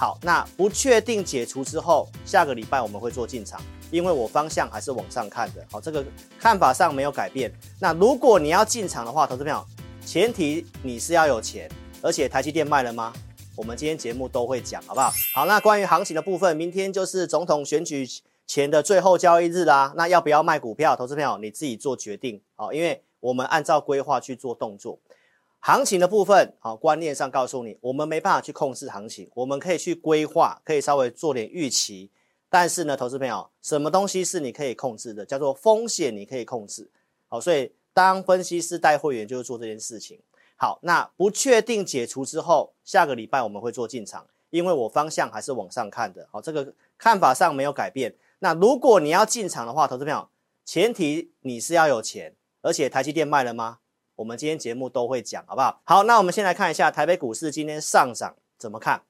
好，那不确定解除之后，下个礼拜我们会做进场，因为我方向还是往上看的。好，这个看法上没有改变。那如果你要进场的话，投资朋友，前提你是要有钱，而且台积电卖了吗？我们今天节目都会讲，好不好？好，那关于行情的部分，明天就是总统选举前的最后交易日啦。那要不要卖股票？投资朋友你自己做决定。好，因为我们按照规划去做动作。行情的部分，好，观念上告诉你，我们没办法去控制行情，我们可以去规划，可以稍微做点预期。但是呢，投资朋友，什么东西是你可以控制的？叫做风险，你可以控制。好，所以当分析师带会员就是做这件事情。好，那不确定解除之后，下个礼拜我们会做进场，因为我方向还是往上看的。好，这个看法上没有改变。那如果你要进场的话，投资朋友，前提你是要有钱，而且台积电卖了吗？我们今天节目都会讲，好不好？好，那我们先来看一下台北股市今天上涨怎么看？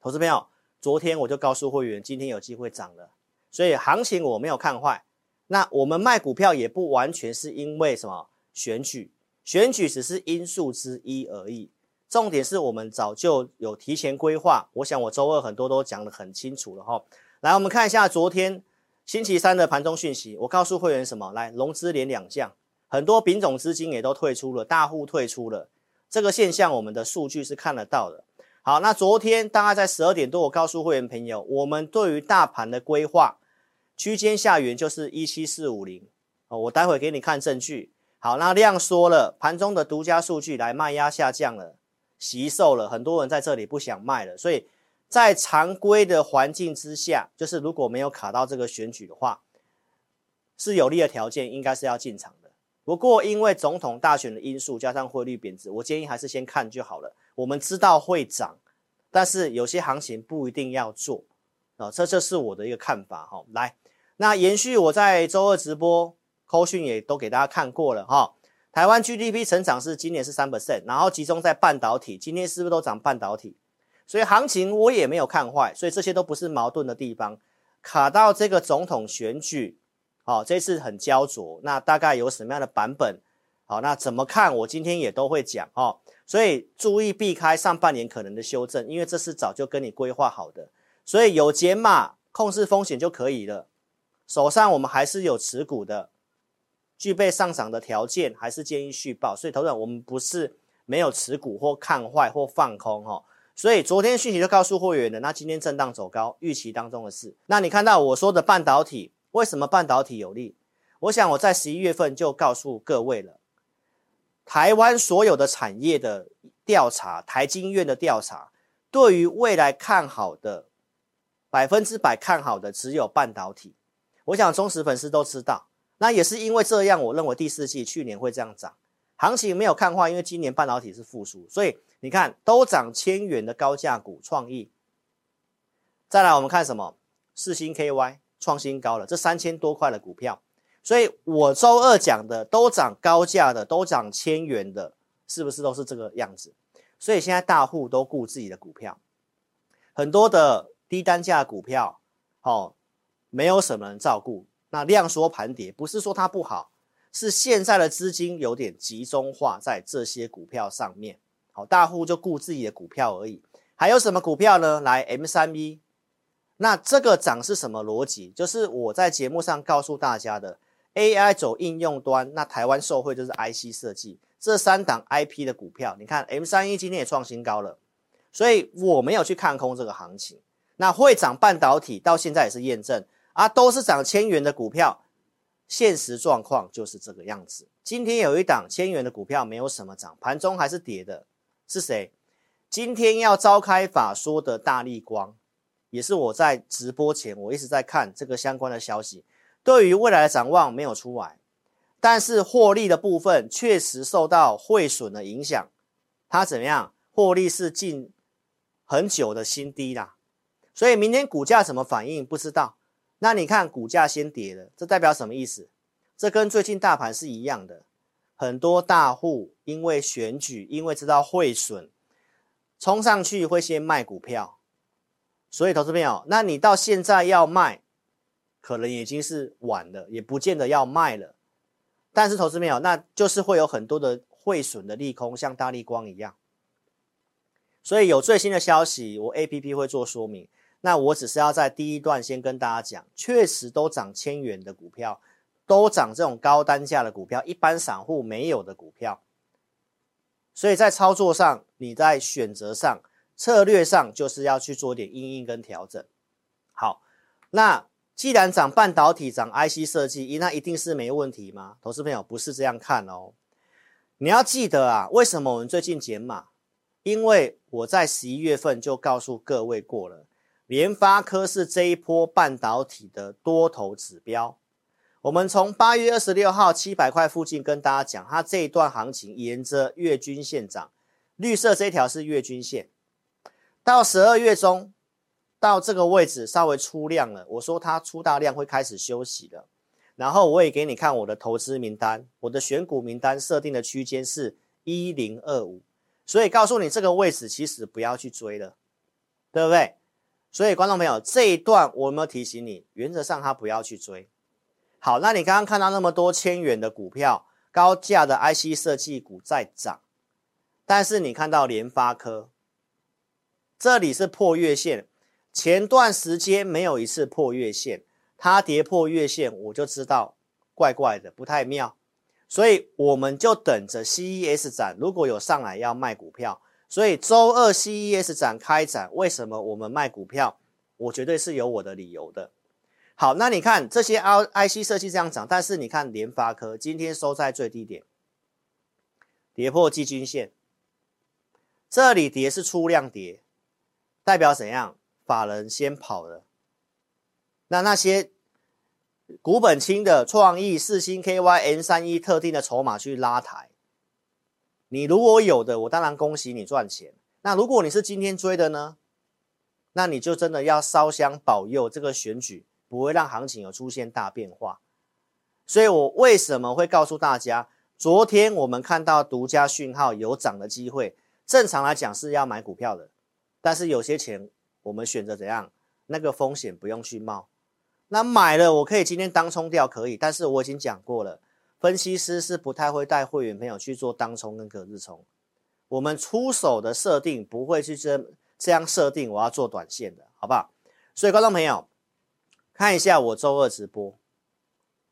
投资朋友，昨天我就告诉会员，今天有机会涨了，所以行情我没有看坏。那我们卖股票也不完全是因为什么选举，选举只是因素之一而已。重点是我们早就有提前规划。我想我周二很多都讲得很清楚了哈。来，我们看一下昨天星期三的盘中讯息，我告诉会员什么？来，融资连两降。很多品种资金也都退出了，大户退出了，这个现象我们的数据是看得到的。好，那昨天大概在十二点多，我告诉会员朋友，我们对于大盘的规划区间下缘就是一七四五零哦，我待会给你看证据。好，那量缩了，盘中的独家数据来卖压下降了，惜售了，很多人在这里不想卖了，所以在常规的环境之下，就是如果没有卡到这个选举的话，是有利的条件，应该是要进场的。不过，因为总统大选的因素加上汇率贬值，我建议还是先看就好了。我们知道会涨，但是有些行情不一定要做啊，这这是我的一个看法哈。来，那延续我在周二直播扣讯也都给大家看过了哈。台湾 GDP 成长是今年是三 percent，然后集中在半导体，今天是不是都涨半导体？所以行情我也没有看坏，所以这些都不是矛盾的地方。卡到这个总统选举。好，这次很焦灼，那大概有什么样的版本？好，那怎么看？我今天也都会讲哦，所以注意避开上半年可能的修正，因为这是早就跟你规划好的，所以有减码控制风险就可以了。手上我们还是有持股的，具备上涨的条件，还是建议续报。所以，头等我们不是没有持股或看坏或放空哦。所以昨天讯息就告诉会员的，那今天震荡走高，预期当中的事。那你看到我说的半导体。为什么半导体有利？我想我在十一月份就告诉各位了。台湾所有的产业的调查，台经院的调查，对于未来看好的百分之百看好的只有半导体。我想忠实粉丝都知道，那也是因为这样，我认为第四季去年会这样涨。行情没有看坏，因为今年半导体是复苏，所以你看都涨千元的高价股创意。再来我们看什么？四星 KY。创新高了，这三千多块的股票，所以我周二讲的都涨高价的，都涨千元的，是不是都是这个样子？所以现在大户都顾自己的股票，很多的低单价股票，哦，没有什么人照顾。那量缩盘跌，不是说它不好，是现在的资金有点集中化在这些股票上面。好，大户就顾自己的股票而已。还有什么股票呢？来 M 三 E。那这个涨是什么逻辑？就是我在节目上告诉大家的，AI 走应用端，那台湾受惠就是 IC 设计这三档 IP 的股票。你看 M31 今天也创新高了，所以我没有去看空这个行情。那会涨半导体到现在也是验证啊，都是涨千元的股票，现实状况就是这个样子。今天有一档千元的股票没有什么涨，盘中还是跌的，是谁？今天要召开法说的大力光。也是我在直播前，我一直在看这个相关的消息，对于未来的展望没有出来，但是获利的部分确实受到汇损的影响，它怎么样？获利是近很久的新低啦，所以明天股价怎么反应不知道。那你看股价先跌了，这代表什么意思？这跟最近大盘是一样的，很多大户因为选举，因为知道汇损，冲上去会先卖股票。所以，投资朋友，那你到现在要卖，可能已经是晚了，也不见得要卖了。但是，投资朋友，那就是会有很多的汇损的利空，像大立光一样。所以有最新的消息，我 APP 会做说明。那我只是要在第一段先跟大家讲，确实都涨千元的股票，都涨这种高单价的股票，一般散户没有的股票。所以在操作上，你在选择上、策略上，就是要去做点因应跟调整。好，那既然涨半导体、涨 IC 设计，那一定是没问题吗？投资朋友不是这样看哦。你要记得啊，为什么我们最近减码？因为我在十一月份就告诉各位过了，联发科是这一波半导体的多头指标。我们从八月二十六号七百块附近跟大家讲，它这一段行情沿着月均线涨，绿色这条是月均线。到十二月中，到这个位置稍微出量了，我说它出大量会开始休息了。然后我也给你看我的投资名单，我的选股名单设定的区间是一零二五。所以告诉你这个位置其实不要去追了，对不对？所以观众朋友这一段我有没有提醒你？原则上他不要去追。好，那你刚刚看到那么多千元的股票，高价的 IC 设计股在涨，但是你看到联发科这里是破月线，前段时间没有一次破月线，它跌破月线我就知道怪怪的，不太妙。所以我们就等着 CES 展，如果有上来要卖股票，所以周二 CES 展开展，为什么我们卖股票？我绝对是有我的理由的。好，那你看这些 IC 设计这样涨，但是你看联发科今天收在最低点，跌破季均线，这里跌是出量跌，代表怎样？法人先跑了，那那些。股本轻的创意、四星、KY、M 三一特定的筹码去拉抬，你如果有的，我当然恭喜你赚钱。那如果你是今天追的呢？那你就真的要烧香保佑这个选举不会让行情有出现大变化。所以我为什么会告诉大家，昨天我们看到独家讯号有涨的机会，正常来讲是要买股票的，但是有些钱我们选择怎样？那个风险不用去冒。那买了，我可以今天当冲掉，可以，但是我已经讲过了，分析师是不太会带会员朋友去做当冲跟隔日冲，我们出手的设定不会去这这样设定，我要做短线的，好不好？所以观众朋友看一下我周二直播，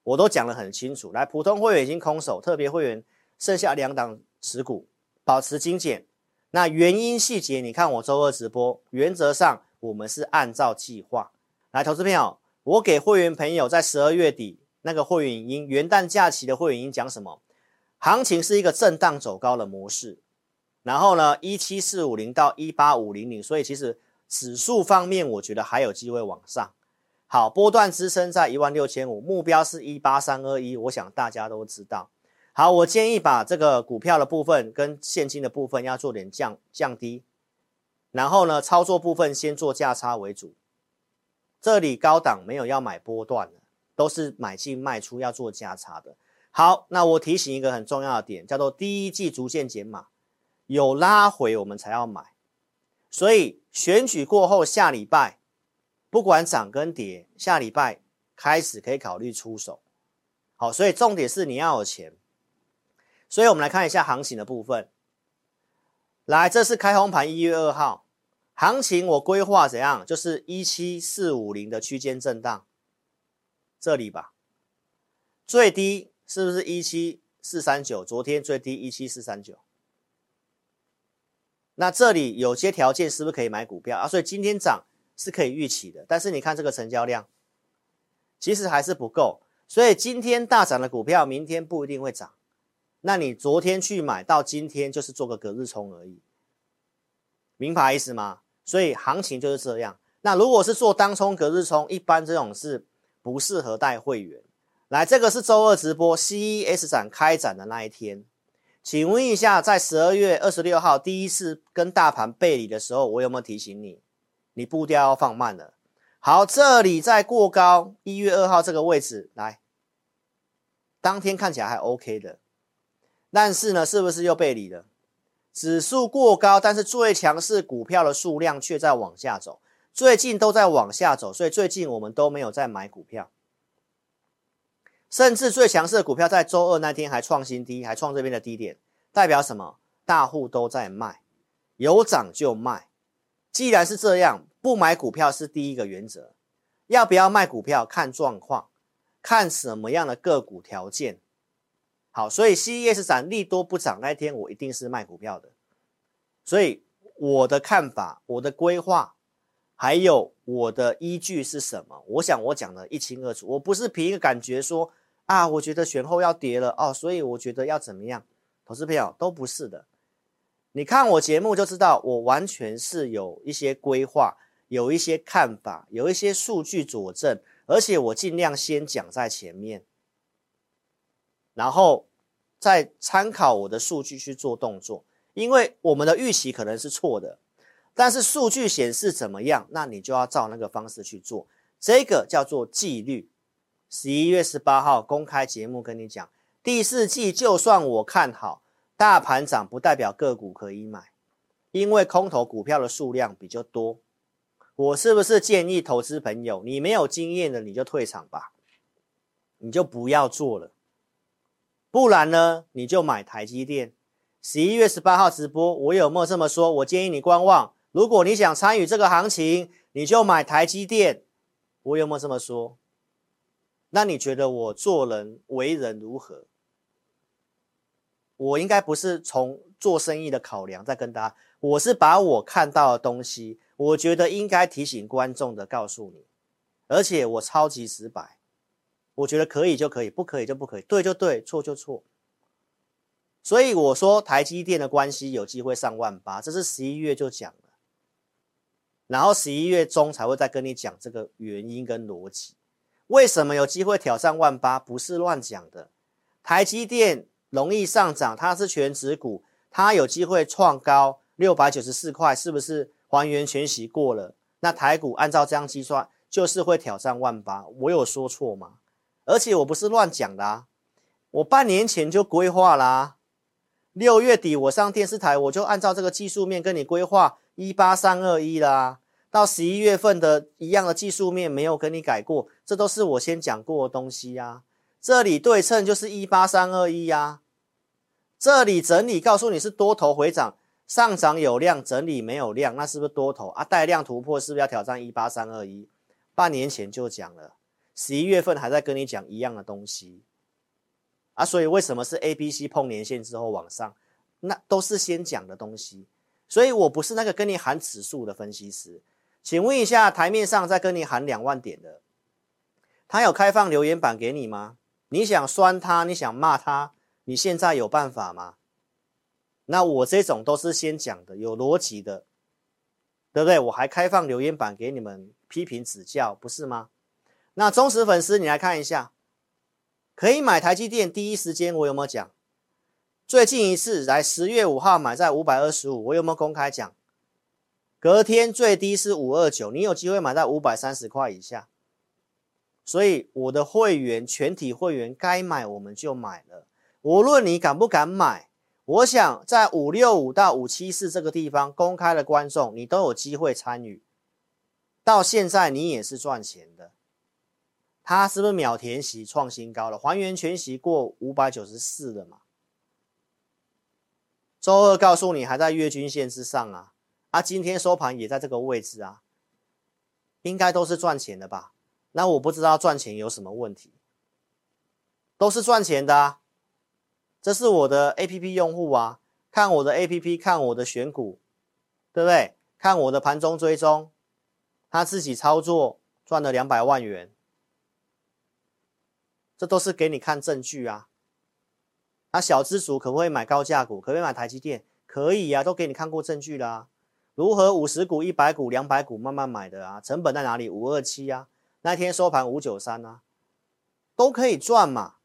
我都讲得很清楚，来，普通会员已经空手，特别会员剩下两档持股，保持精简。那原因细节，你看我周二直播，原则上我们是按照计划来，投资朋友。我给会员朋友在十二月底那个会员音，元旦假期的会员音讲什么？行情是一个震荡走高的模式，然后呢，一七四五零到一八五零零，所以其实指数方面我觉得还有机会往上。好，波段支撑在一万六千五，目标是一八三二一，我想大家都知道。好，我建议把这个股票的部分跟现金的部分要做点降降低，然后呢，操作部分先做价差为主。这里高档没有要买波段的，都是买进卖出要做价差的。好，那我提醒一个很重要的点，叫做第一季逐渐减码，有拉回我们才要买。所以选举过后下礼拜，不管涨跟跌，下礼拜开始可以考虑出手。好，所以重点是你要有钱。所以我们来看一下行情的部分。来，这是开红盘一月二号。行情我规划怎样？就是一七四五零的区间震荡，这里吧。最低是不是一七四三九？昨天最低一七四三九。那这里有些条件是不是可以买股票啊？所以今天涨是可以预期的。但是你看这个成交量，其实还是不够。所以今天大涨的股票，明天不一定会涨。那你昨天去买到今天，就是做个隔日冲而已。明白意思吗？所以行情就是这样。那如果是做当冲、隔日冲，一般这种是不适合带会员。来，这个是周二直播 CES 展开展的那一天，请问一下，在十二月二十六号第一次跟大盘背离的时候，我有没有提醒你？你步调要放慢了。好，这里在过高一月二号这个位置，来，当天看起来还 OK 的，但是呢，是不是又背离了？指数过高，但是最强势股票的数量却在往下走，最近都在往下走，所以最近我们都没有在买股票，甚至最强势的股票在周二那天还创新低，还创这边的低点，代表什么？大户都在卖，有涨就卖。既然是这样，不买股票是第一个原则。要不要卖股票，看状况，看什么样的个股条件。好，所以 CES 展利多不涨那一天，我一定是卖股票的。所以我的看法、我的规划，还有我的依据是什么？我想我讲得一清二楚。我不是凭一个感觉说啊，我觉得选后要跌了哦，所以我觉得要怎么样？投资朋友都不是的。你看我节目就知道，我完全是有一些规划。有一些看法，有一些数据佐证，而且我尽量先讲在前面，然后再参考我的数据去做动作。因为我们的预期可能是错的，但是数据显示怎么样，那你就要照那个方式去做。这个叫做纪律。十一月十八号公开节目跟你讲，第四季就算我看好大盘涨，不代表个股可以买，因为空头股票的数量比较多。我是不是建议投资朋友，你没有经验的你就退场吧，你就不要做了，不然呢，你就买台积电。十一月十八号直播，我有没有这么说？我建议你观望。如果你想参与这个行情，你就买台积电。我有没有这么说？那你觉得我做人为人如何？我应该不是从做生意的考量在跟大家，我是把我看到的东西。我觉得应该提醒观众的，告诉你，而且我超级直白，我觉得可以就可以，不可以就不可以，对就对，错就错。所以我说台积电的关系有机会上万八，这是十一月就讲了，然后十一月中才会再跟你讲这个原因跟逻辑，为什么有机会挑战万八？不是乱讲的，台积电容易上涨，它是全值股，它有机会创高六百九十四块，是不是？还原全息过了，那台股按照这样计算，就是会挑战万八。我有说错吗？而且我不是乱讲的啊，我半年前就规划啦。六月底我上电视台，我就按照这个技术面跟你规划一八三二一啦。到十一月份的一样的技术面没有跟你改过，这都是我先讲过的东西呀。这里对称就是一八三二一呀，这里整理告诉你是多头回涨。上涨有量，整理没有量，那是不是多头啊？带量突破是不是要挑战一八三二一？半年前就讲了，十一月份还在跟你讲一样的东西啊。所以为什么是 A、B、C 碰年线之后往上？那都是先讲的东西。所以我不是那个跟你喊指数的分析师。请问一下，台面上在跟你喊两万点的，他有开放留言板给你吗？你想酸他，你想骂他，你现在有办法吗？那我这种都是先讲的，有逻辑的，对不对？我还开放留言板给你们批评指教，不是吗？那忠实粉丝，你来看一下，可以买台积电，第一时间我有没有讲？最近一次来十月五号买在五百二十五，我有没有公开讲？隔天最低是五二九，你有机会买在五百三十块以下。所以我的会员全体会员该买我们就买了，无论你敢不敢买。我想在五六五到五七四这个地方公开的观众，你都有机会参与。到现在你也是赚钱的。它是不是秒填息创新高了？还原全息过五百九十四了嘛？周二告诉你还在月均线之上啊，啊，今天收盘也在这个位置啊，应该都是赚钱的吧？那我不知道赚钱有什么问题，都是赚钱的啊。这是我的 APP 用户啊，看我的 APP，看我的选股，对不对？看我的盘中追踪，他自己操作赚了两百万元，这都是给你看证据啊。那小资族可不可以买高价股？可不可以买台积电？可以、啊，都给你看过证据啦、如何五十股、一百股、两百股慢慢买的啊？成本在哪里？五二七啊，那天收盘五九三啊，都可以赚嘛。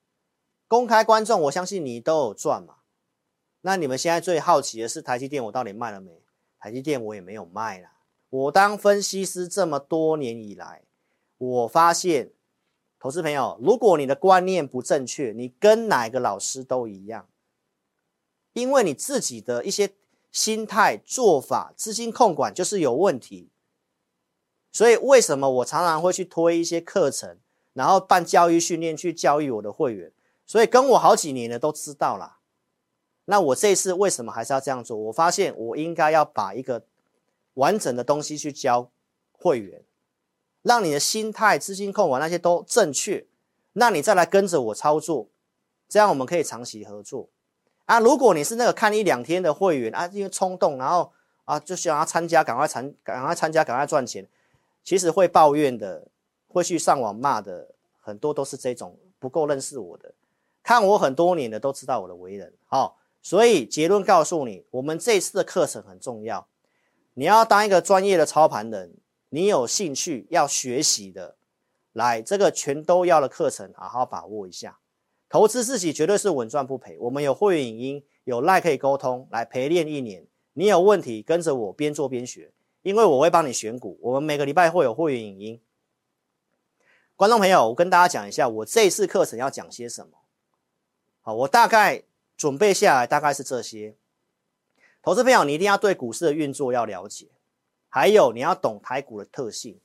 公开观众，我相信你都有赚嘛？那你们现在最好奇的是台积电，我到底卖了没？台积电我也没有卖啦。我当分析师这么多年以来，我发现，投资朋友，如果你的观念不正确，你跟哪个老师都一样，因为你自己的一些心态、做法、资金控管就是有问题。所以为什么我常常会去推一些课程，然后办教育训练去教育我的会员？所以跟我好几年的都知道啦。那我这一次为什么还是要这样做？我发现我应该要把一个完整的东西去教会员，让你的心态、资金控管那些都正确，那你再来跟着我操作，这样我们可以长期合作啊。如果你是那个看一两天的会员啊，因为冲动，然后啊就想要参加，赶快参，赶快参加，赶快赚钱，其实会抱怨的，会去上网骂的，很多都是这种不够认识我的，看我很多年的都知道我的为人，好。所以结论告诉你，我们这次的课程很重要。你要当一个专业的操盘人，你有兴趣要学习的，来这个全都要的课程，好好把握一下。投资自己绝对是稳赚不赔。我们有会员影音，有赖可以沟通，来陪练一年。你有问题跟着我边做边学，因为我会帮你选股。我们每个礼拜会有会员影音。观众朋友，我跟大家讲一下，我这次课程要讲些什么。好，我大概。准备下来大概是这些，投资朋友，你一定要对股市的运作要了解，还有你要懂台股的特性，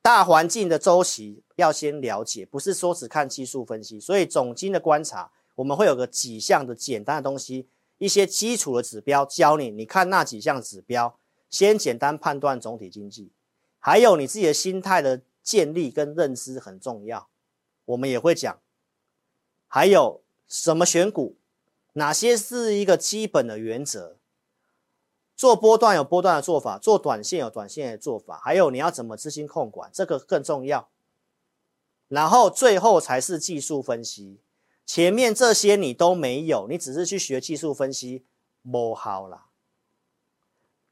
大环境的周期要先了解，不是说只看技术分析。所以总经的观察，我们会有个几项的简单的东西，一些基础的指标教你，你看那几项指标，先简单判断总体经济，还有你自己的心态的建立跟认知很重要，我们也会讲，还有什么选股。哪些是一个基本的原则？做波段有波段的做法，做短线有短线的做法，还有你要怎么资金控管，这个更重要。然后最后才是技术分析，前面这些你都没有，你只是去学技术分析，不好啦。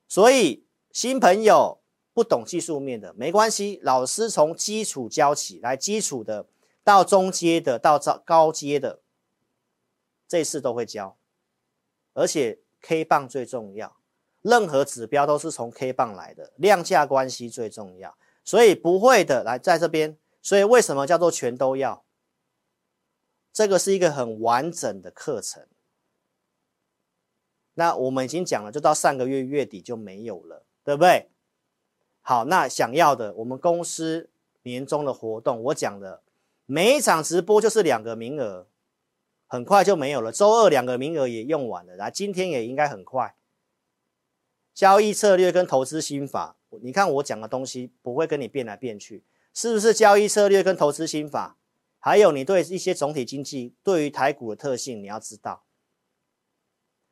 所以新朋友不懂技术面的没关系，老师从基础教起来，基础的到中阶的到高阶的。这次都会教，而且 K 棒最重要，任何指标都是从 K 棒来的，量价关系最重要，所以不会的来在这边，所以为什么叫做全都要？这个是一个很完整的课程。那我们已经讲了，就到上个月月底就没有了，对不对？好，那想要的，我们公司年终的活动，我讲的每一场直播就是两个名额。很快就没有了，周二两个名额也用完了，来今天也应该很快。交易策略跟投资心法，你看我讲的东西不会跟你变来变去，是不是？交易策略跟投资心法，还有你对一些总体经济、对于台股的特性，你要知道。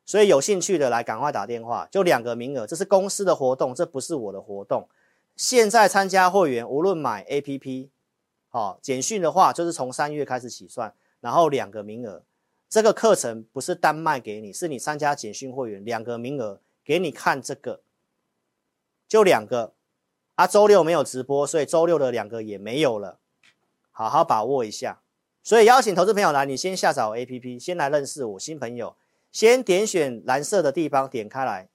所以有兴趣的来赶快打电话，就两个名额，这是公司的活动，这不是我的活动。现在参加会员，无论买 APP，好，简讯的话就是从三月开始起算，然后两个名额。这个课程不是单卖给你，是你参加简讯会员两个名额给你看这个，就两个啊。周六没有直播，所以周六的两个也没有了，好好把握一下。所以邀请投资朋友来，你先下载我 APP，先来认识我新朋友，先点选蓝色的地方点开来，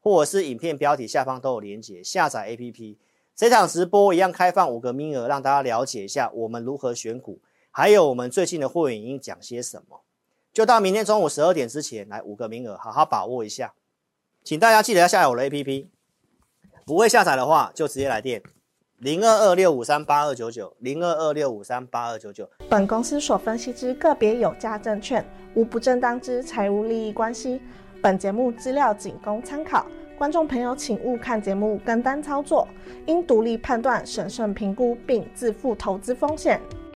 或者是影片标题下方都有连接，下载 APP。这场直播一样开放五个名额，让大家了解一下我们如何选股，还有我们最近的会员应讲些什么。就到明天中午十二点之前来五个名额，好好把握一下，请大家记得要下载我的 APP。不会下载的话，就直接来电零二二六五三八二九九零二二六五三八二九九。本公司所分析之个别有价证券，无不正当之财务利益关系。本节目资料仅供参考，观众朋友请勿看节目跟单操作，应独立判断、审慎评估并自负投资风险。